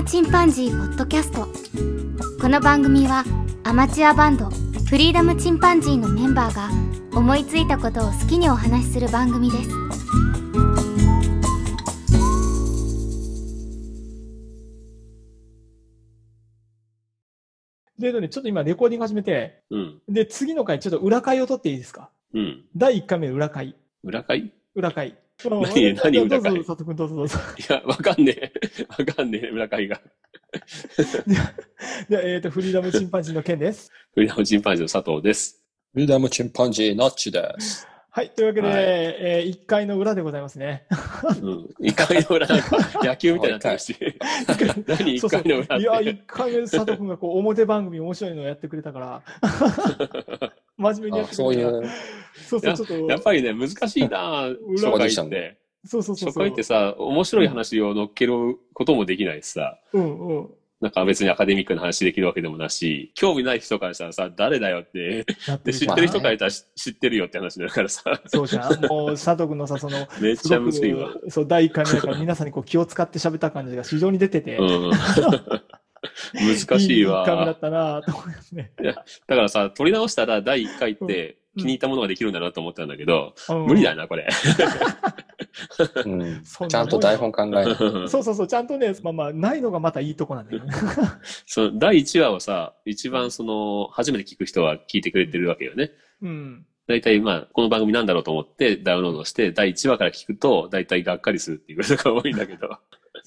ムチンパンジー」ポッドキャストこの番組はアマチュアバンドフリーダムチンパンジーのメンバーが思いついたことを好きにお話しする番組ですで、ね、ちょっと今レコーディング始めて、うん。で、次の回ちょっと裏回を取っていいですか？うん。第1回目裏回。裏会？い裏回。何何裏回どうぞ、佐藤君どうぞどうぞ。や、わかんねえ。わかんねえ、裏会が。で、えっ、と、フリーダムチンパンジーの件です。フリーダムチンパンジーの佐藤です。フリーダムチンパンジー、ナッチです。はい。というわけで、はいえ1回の裏でございますね。うん。一回の裏、野球みたいになってるし。何一そうそう回の裏っいや、て。1回目佐藤君がこう、表番組面白いのをやってくれたから、真面目にやっあて。そういう、そうそう、ちょっと、やっぱりね、難しいな 裏初回って。そうそうそう。初回ってさ、面白い話を乗っけることもできないしさ。うんうん。なんか別にアカデミックな話できるわけでもなし、興味ない人からしたらさ、誰だよって、で知ってる人から言ったら知知ってるよって話だからさ、そうじゃん。もう、佐藤君のさ、その、めっちゃむずいわ。そう、第1回目だから皆さんにこう気を使って喋った感じが非常に出てて、うん。難しいわ。1回目だったなと思いますね。だからさ、撮り直したら第1回って気に入ったものができるんだなと思ったんだけど、無理だよな、これ。うんちゃんと台本考えない。そうそうそう、ちゃんとね、まあまあ、ないのがまたいいとこなんだよね。第1話をさ、一番その、初めて聞く人は聞いてくれてるわけよね。うん。大体まあ、この番組なんだろうと思ってダウンロードして、第1話から聞くと、大体がっかりするっていうことが多いんだけど。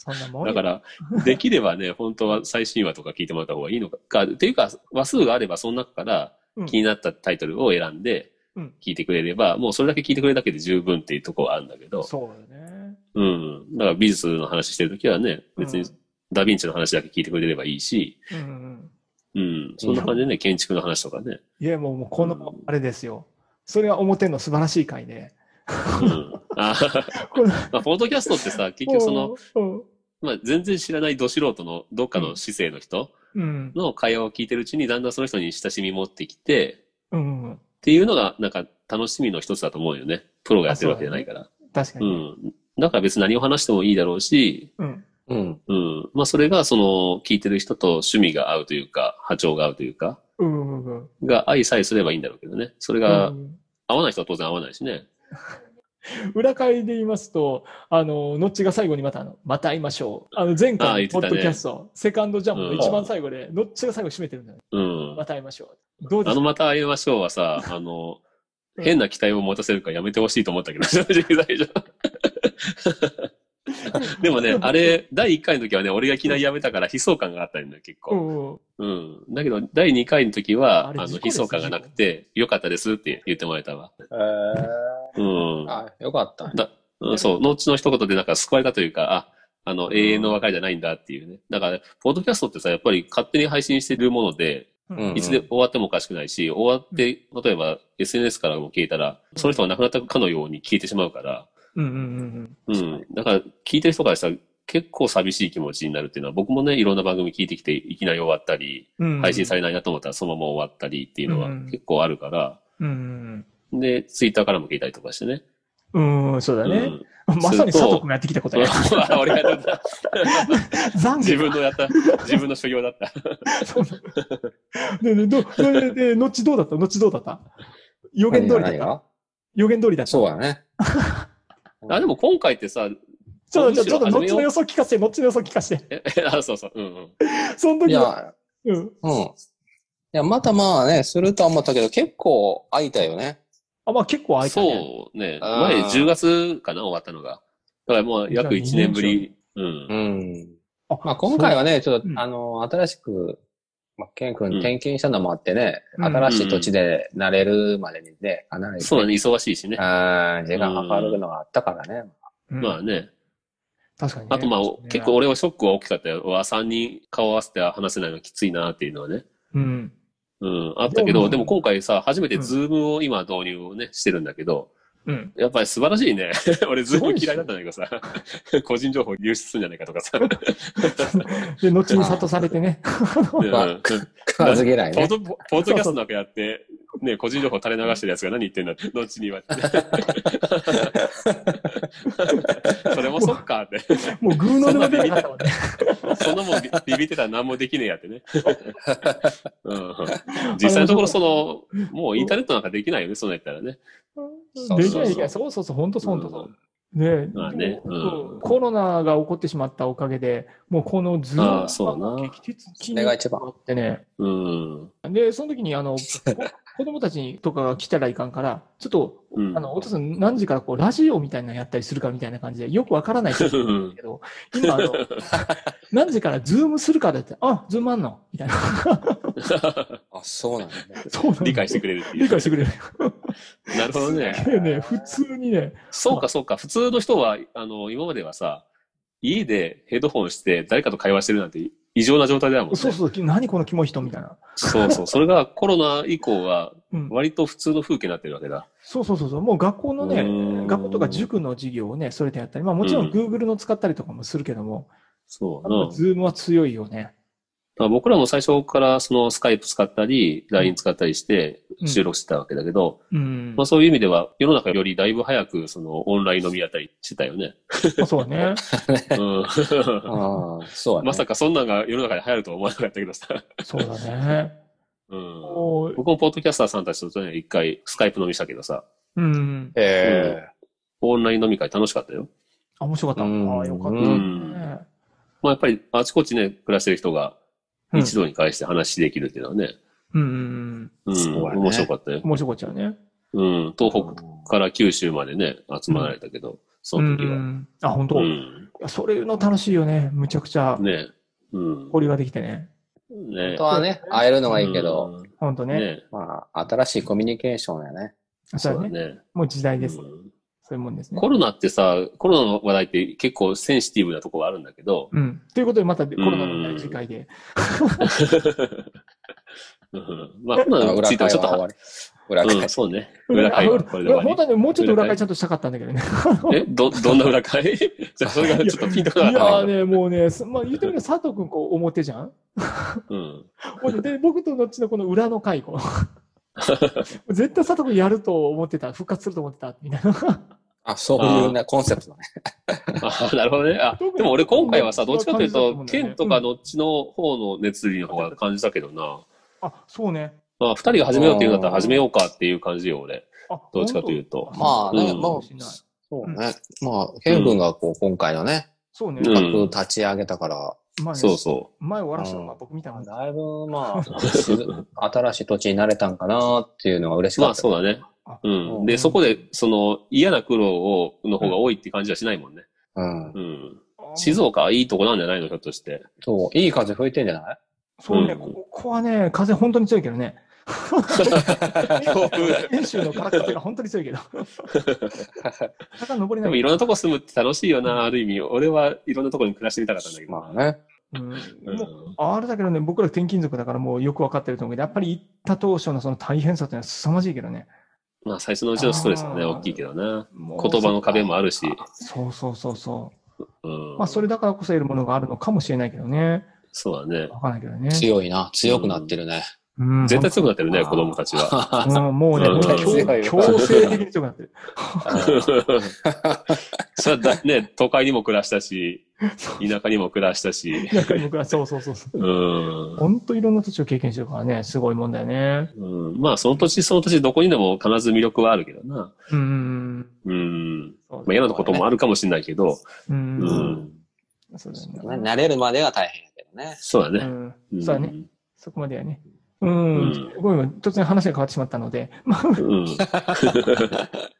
そんなもんよ。だから、できればね、本当は最新話とか聞いてもらった方がいいのか。っていうか、話数があればその中からうん気になったタイトルを選んでうん、聞いてくれれば、もうそれだけ聞いてくれるだけで十分っていうところはあるんだけど、そうよね。うん。だから美術の話してるときはね、別にうんダヴィンチの話だけ聞いてくれればいいし、うんうん。うん。そんな感じでね、建築の話とかね。いや、もう、もうこの、あれですよ。それが表の素晴らしい回で。うん。あ まあ、ポッドキャストってさ、結局その、、うんまあ、全然知らないど素人のどっかの市政の人うん。の会話を聞いてるうちに、だんだんその人に親しみ持ってきて、うん。うん。っていうのが、なんか楽しみの一つだと思うよね。プロがやってるわけじゃないから。う確かに。ん。だから別に何を話してもいいだろうし、うん。うん。うん。まあそれがその聞いてる人と趣味が合うというか、波長が合うというか、うん。うん。うん。が相さえすればいいんだろうけどね。それが合わない人は当然合わないしね。裏会で言いますと、あの、ノッチが最後にまた、あの、また会いましょう。あの、前あ回のポッドキャスト、セカンドジャンプのうん一番最後で、ノッチが最後締めてるんだよ。うんま。た会いましょう。どうですか？あのまた会いましょうはさ、あの、うん変な期待を持たせるからやめてほしいと思ったけど、正直最初。でもね、あれ、第1回の時はね、俺がいきなりやめたから悲壮感があったんだよ、結う構。んうん。うん。だけど、第2回の時は、あの、悲壮感がなくて、よかったですって言ってもらえたわ。えー、うん。あ、よかった。だうんそう、ノッチの一言でなんか救われたというか、あ、あの、永遠の別れじゃないんだっていうね。だから、ポッドキャストってさ、やっぱり勝手に配信してるもので、うんいつで終わってもおかしくないし、終わって、例えば SNS からも消えたら、その人が亡くなったかのように消えてしまうから、うんうんうんうん。だから、聞いてる人からしたら結構寂しい気持ちになるっていうのは、僕もね、いろんな番組聞いてきて、いきなり終わったり、うん。配信されれないなと思ったらそのまま終わったりっていうのはうん結構あるから、うんうんで、ツイッターからも聞いたりとかしてね。うん。うん、そうだね。うんまさに佐藤君がやってきたことや。俺がやった。懺悔自分のやった、自分の所業だった。そうで、で、ど、で、で、のちどうだった？のちどうだった？予言通りだった予言通りだったそうだね。あ、でも今回ってさ、ちょっと、ちょっと、ちょっと、むしろ始めようのちの予想聞かせて、のちの予想聞かせて。え、あ、そうそう、うんうん。そのい時は、や、うん。うん。いや、またまあね、するとは思ったけど、結構空いたよね。あ、まあ結構空いたね。そうね。前10月かな、終わったのが。だからもう約1年ぶり。うん。うん。あまあ今回はね、ちょっと、うんあの、新しく、まあ、ケン君うん転勤したのもあってね、うん新しい土地で慣れるまでにね、かなり、ね、そうだね、忙しいしね。あー時間かかるのがあったからね。うんまあね。確かにね。あとまあね、結構俺はショックは大きかったよ。うわ、3人顔合わせて話せないのきついなっていうのはね。うん。うん。あったけでもど、でも今回さ、初めてズームを今導入をね、してるんだけど、うん。やっぱり素晴らしいね。俺ズーム嫌いだったんだけどさ、個人情報流出するんじゃないかとかさ。で、後に諭されてね。うんまあ食わず嫌いね。ポッドポッドキャストなんかやって、ね、個人情報垂れ流してるやつが何言ってんだって、後に言われて。それもそっかって。もうぐうの音も出なかったもんね。そんなもんビビビってたら何もできねえやってね。うん、実際のところ、その、もうインターネットなんかできないよね、そんなんやったらね。そうできない、できない。そうそうそう、本当そう、本当そう。ねまあねうんコロナが起こってしまったおかげで、もうこの Zoomああそうな劇的それが一番ってね。うん。で、その時に、あの、こ 子供たちにとかが来たらいかんから、ちょっと、うんあの、お父さん何時からこう、ラジオみたいなのやったりするかみたいな感じで、よくわからない けど、今、あの、何時から Zoomするからって、あ、 Zoomあんの？みたいな。あ、そうなんだね。そうなんだ理解してくれるっていう。理解してくれる。なるほどね。でね、普通にね、そうか、そうか。普通の人は、あの、今まではさ、家でヘッドホンして誰かと会話してるなんて異常な状態だもんね。そうそう、何このキモい人みたいな。そうそう。それがコロナ以降はうん。割と普通の風景になってるわけだ。そうそうそうそう。もう学校のうね、ん学校とか塾の授業をね、それでやったり、まあもちろんうん Google の使ったりとかもするけども、そうな。やっぱズームは強いよね。だから僕らも最初からそのスカイプ使ったり、LINE 使ったりしてうん収録してたわけだけど、うんまあ。そういう意味では世の中よりだいぶ早くそのオンライン飲みやったりしてたよね。まあそうね。うん、ああ、そうだね。まさかそんなんが世の中で流行るとは思わなかったけどさ。そうだね。うん、僕もポッドキャスターさんたちとね、一回スカイプ飲みしたけどさ、うん。えオンライン飲み会楽しかったよ。あ、面白かった。うんああ、よかったまあやっぱりあちこちね、暮らしてる人がうん一度に返して話できるっていうのはね、うんうん面白かったようん。。面白かったよね。うん、東北から九州までね、集まられたけど、その時は。うんあ、本当、いうん。やそれの楽しいよね。むちゃくちゃねうん。交流ができてね。ね本当はね、会えるのがいいけど、うん、本当ね。ねまあ、新しいコミュニケーションやね。そうだね。そうだね。もう時代です。うんそういうもんですね。コロナってさ、コロナの話題って結構センシティブなところがあるんだけど、うん。ということで、またコロナの次回で。うんまあ、コロナについてはちょっとは、裏会うん、会。そうね。裏会はこれで終わ本当はね、もうちょっと裏会ちゃんとしたかったんだけどね。り。え、ど、どんな裏会？じゃあそれがちょっとピンとこいなかったやーね、もうね、すまあ言ってみれば佐藤くんこう表じゃん？うん。でで、僕とどっちのこの裏の会、こう 絶対佐藤くんやると思ってた、復活すると思ってた、みたいな。あ、そういうね、コンセプトね。あなるほどね。あ、でも俺今回はさ、どっちかというと、うん剣とかどっちの方の熱意の方が感じたけどな。あ、そうね。まあ、二人が始めようって言うんだったら始めようかっていう感じよ、俺。あ、どっちかというと。まあねうんもうしないそうね。まあ、ケン君がこう、今回のね、そうね。立ち上げたから、まあねそうそ前終わらしたのが僕みたいなだいぶ、まあ、し新しい土地に慣れたんかなっていうのが嬉しう。まかった。あそうだねあ。うん。うんで、そこで、その、嫌な苦労を、の方が多いって感じはしないもんね。うん。うん。静岡はいいとこなんじゃないのひょっとして。そう、いい風吹いてんじゃない？そうね、うんここはね、風本当に強いけどね。遠州 の空風が本当に強いけど。坂登れない。でもいろんなとこ住むって楽しいよな、ある意味。俺はいろんなとこに暮らしてみたかったんだけど。まあね。うんうんもうあれだけどね、僕ら転勤族だからもうよくわかってると思うけど、やっぱり行った当初のその大変さっていうのは凄まじいけどね。まあ最初のうちのストレスはね、大きいけどな。言葉の壁もあるし。そうそうそうそう。うん。まあそれだからこそ得るものがあるのかもしれないけどね。そうだね。わかんないけどね。強いな。強くなってるね。うん絶対強くなってるね、うん子供たちは。うん、もうね、強制的に強くなってる。それはだね、都会 にも暮らしたし、田舎にも暮らしたし。なんか僕はそうそうそうそう。うん。本当いろんな土地を経験してるからね、すごいもんだよね。うん、まあ、その土地その土地どこにでも必ず魅力はあるけどな。うん。うん。まあ、嫌なこともあるかもしれないけど。う。うんん。そうだよね。慣れるまでが大変やけどね。そうだね。うん。うんそうだね。。そこまではね。ううんん。ごめんごめん。突然話が変わってしまったので。まあ、うん。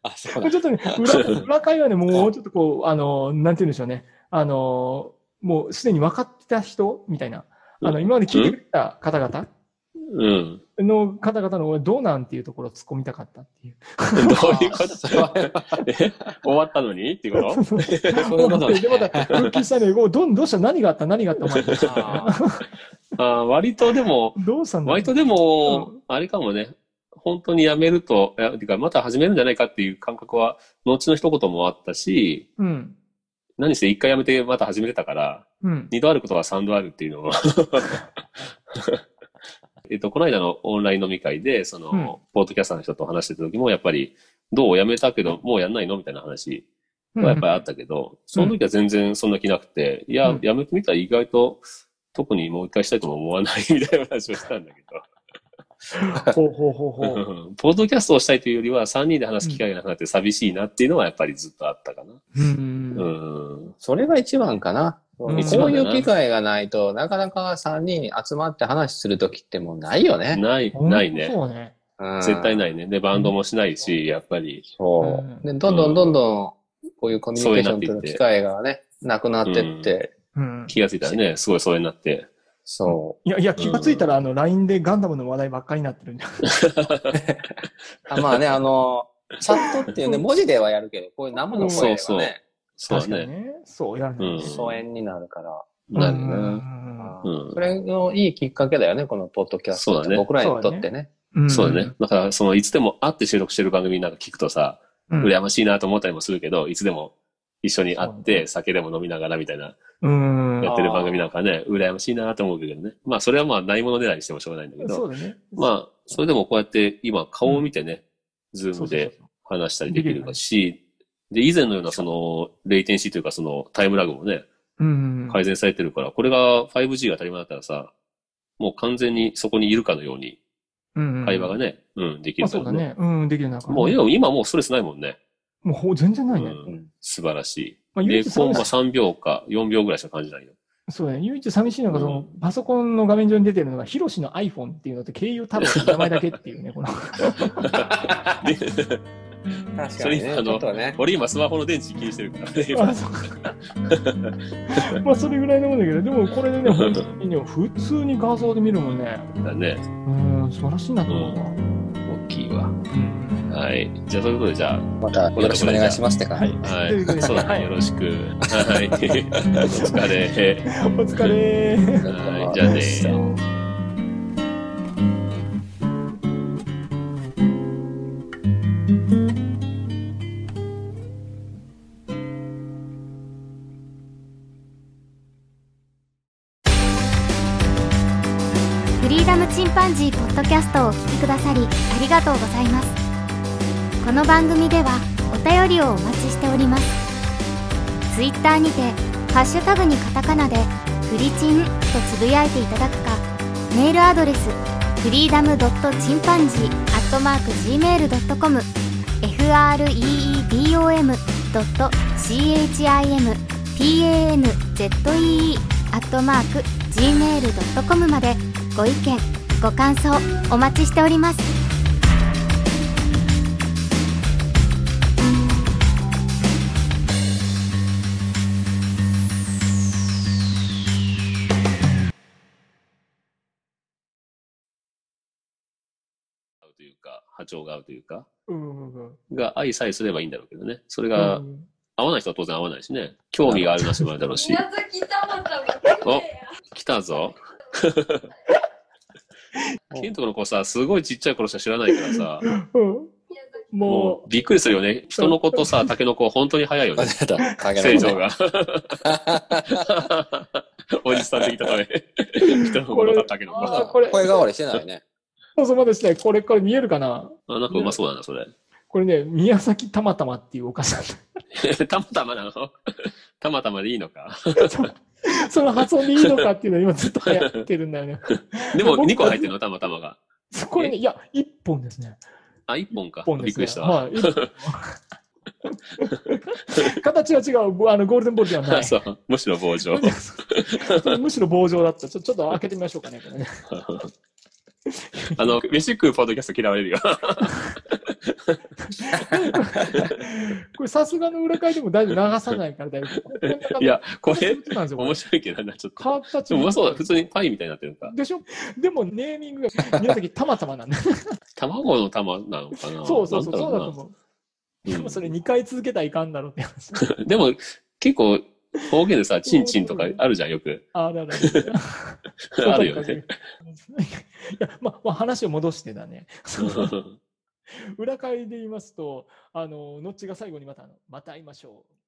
あ、そうちょっとね、裏、裏会はね、もうちょっとこう、あの、なんて言うんでしょうね。あの、もうすでに分かってた人みたいな。あの、今まで聞いてくれた方々うん。の方々のどうなんっていうところを突っ込みたかったっていう。どういうこと？え 終わったのに？っていうこと？そういうことねで、また復帰したね、どんどうした？何があった？何があった？お前。ああー割とでも、どうしたんだ？割とでも、あれかもね。本当にやめると、いやてかまた始めるんじゃないかっていう感覚は、後の一言もあったし、うん。何せ一回やめてまた始めてたから、うん。二度あることは三度あるっていうのは、えっと、この間のオンライン飲み会で、その、うん。ポートキャスターの人と話してた時も、やっぱり、どう辞めたけど、もうやんないの？みたいな話はやっぱりあったけど、その時は全然そんな気なくて、いや、うん辞めてみたら意外と、特にもう一回したいとも思わないみたいな話をしたんだけほうほうほうほう。ど、ポートキャストをしたいというよりは、3人で話す機会がなくなって寂しいなっていうのはやっぱりずっとあったかな。うんうん。それが一番かな。うんこういう機会がないと、なかなか3人集まって話するときってもうないよね。ない、ないね。そうね。うん絶対ないね。で、バンドもしないし、やっぱり。そうう。んで、どんどんどんどん、こういうコミュニケーション取る機会がね、なくなってって、うん。気がついたらね、すごいそれになって。そいや、いや、気がついたら、あの、LINE でガンダムの話題ばっかりになってるんじゃ。あまあね、あの、チャットっていうね、文字ではやるけど、こういう生の声がそうそうね、そうだね。確かにね。そう、やるねうん疎遠になるから。なるね。それのいいきっかけだよね、このポッドキャスト。そうだね僕らにとってね。うんそうだね。。だから、その、いつでも会って収録してる番組なんか聞くとさ、うん羨ましいなと思ったりもするけど、いつでも一緒に会って、酒でも飲みながらみたいな、うん。やってる番組なんかね、羨ましいなと思うけどね。まあ、それはまあ、ないものねだりしてもしょうがないんだけど、ね。まあ、それでもこうやって今、顔を見てね、 Zoomで話したりできるし、で、以前のようなその、レイテンシーというかその、タイムラグもね、うん。改善されてるから、これが 5G が当たり前だったらさ、もう完全にそこにいるかのようにうん。会話がね、うん、できまあるからね。そうだね。うん、できる中。もう今今もうストレスないもんね。もうほ全然ないね。うん、素晴らしい。まあ、唯で、一コンマ寂し3秒か4秒ぐらいしか感じないよ。そうだね。唯一寂しいのが、その、うんパソコンの画面上に出てるのが、ヒロシの iPhone っていうのと、経由太郎の名前だけっていうね、この。で確それあのね。俺今スマホの電池気にしてるからね。今あ、そう まあ、それぐらいのもんだけど、でもこれでね、本当にね、普通に画像で見るもんね。だね。うん、素晴らしいなと思うわ。大きいわ。うん。はい。じゃあ、そういうことで、じゃまたよろしくお願いしますって感じ。はい。あ、はといそうだね。よろしく。はい。お疲れ。お疲れ。はい。じゃあね。の番組ではお便りをお待ちしております。ツイッターにてハッシュタグにカタカナでフリチンとつぶやいていただくかメールアドレスフリーダムドットチンパンジーアットマーク Gmail.com freedom ドット chimpanzee アットマーク gmail.com までご意見ご感想お待ちしております。波長が合うというか、うんうんうんが愛さえすればいいんだろうけどね。それうがん合わない人は当然合わないしね。興味があるなしもあるだろうし。宮崎たまたまお来たぞ。ケントの子さ、すごいちっちゃい頃しか知らないからさ、うんももうびっくりするよね。人の子とさ、タケノコ本当に早いよね。成長。が。おじさん的例え。人の子とタケノコ。あこれ声変わりしてないね。う、そうそうまでして、これ、これ見えるかなあ、なんかうまそうだな、それ。これね、宮崎たまたまっていうお菓子なんだ。たまたまなの？たまたまでいいのか？その発音でいいのかっていうのは今ずっと流行ってるんだよね。でも2個入ってるの、たまたまが。これね、いや、一本ですね。あ、1本か一。本ね。びっくりした形は違う。ぼあの、ゴールデンボールではない。そう、むしろ棒状。むしろ棒状だった。ちょちょっと開けてみましょうかね。これね あの、飯食うポッドキャスト嫌われるよ。これさすがの裏返でも大丈夫。流さないから大丈夫。いや、これ。面白いけどな、ちょっと。形でもうまそうだ。普通にパイみたいになってるのか。でしょ？でもネーミングが宮崎たまたまなんだ。卵の玉なのかな？そうそうそう。そうだとろ思う。でもそれ2回続けたらいかんだろうって話。う んでも、結構、方言でさ、チンチンとかあるじゃん、よく。あるあるある。あるよね。いや、まあ、まあ、話を戻してだね。裏返りで言いますと、あの、ノッチが最後にまた、あのまた会いましょう。